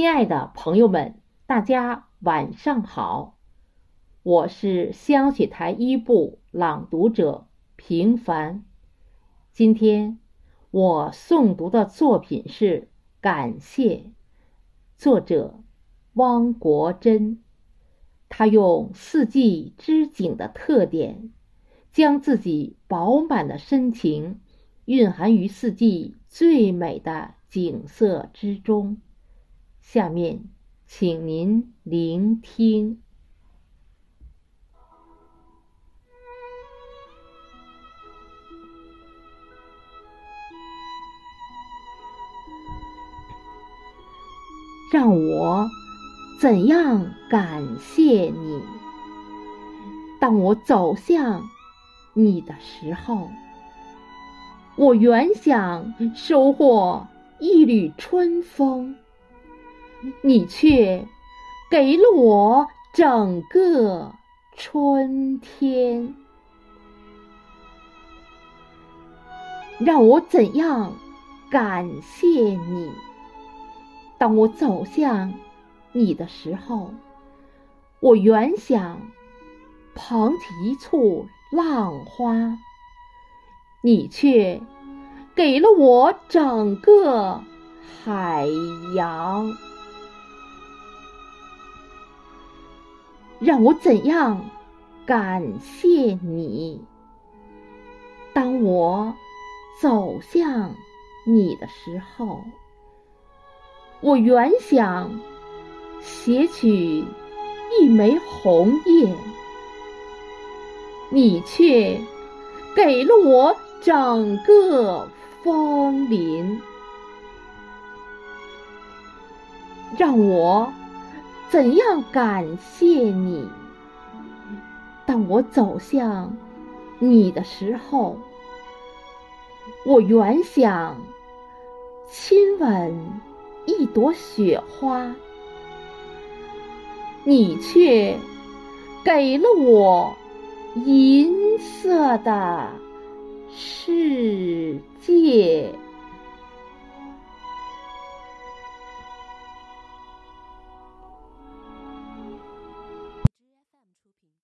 亲爱的朋友们，大家晚上好，我是香雪台一部朗读者平凡。今天我诵读的作品是《感谢》，作者汪国真。他用四季之景的特点，将自己饱满的深情蕴含于四季最美的景色之中。下面，请您聆听。让我怎样感谢你？当我走向你的时候，我原想收获一缕春风。你却给了我整个春天，让我怎样感谢你？当我走向你的时候，我原想捧起一簇浪花，你却给了我整个海洋。让我怎样感谢你？当我走向你的时候，我原想携取一枚红叶，你却给了我整个枫林。让我。怎样感谢你？当我走向你的时候，我原想亲吻一朵雪花，你却给了我银色的世界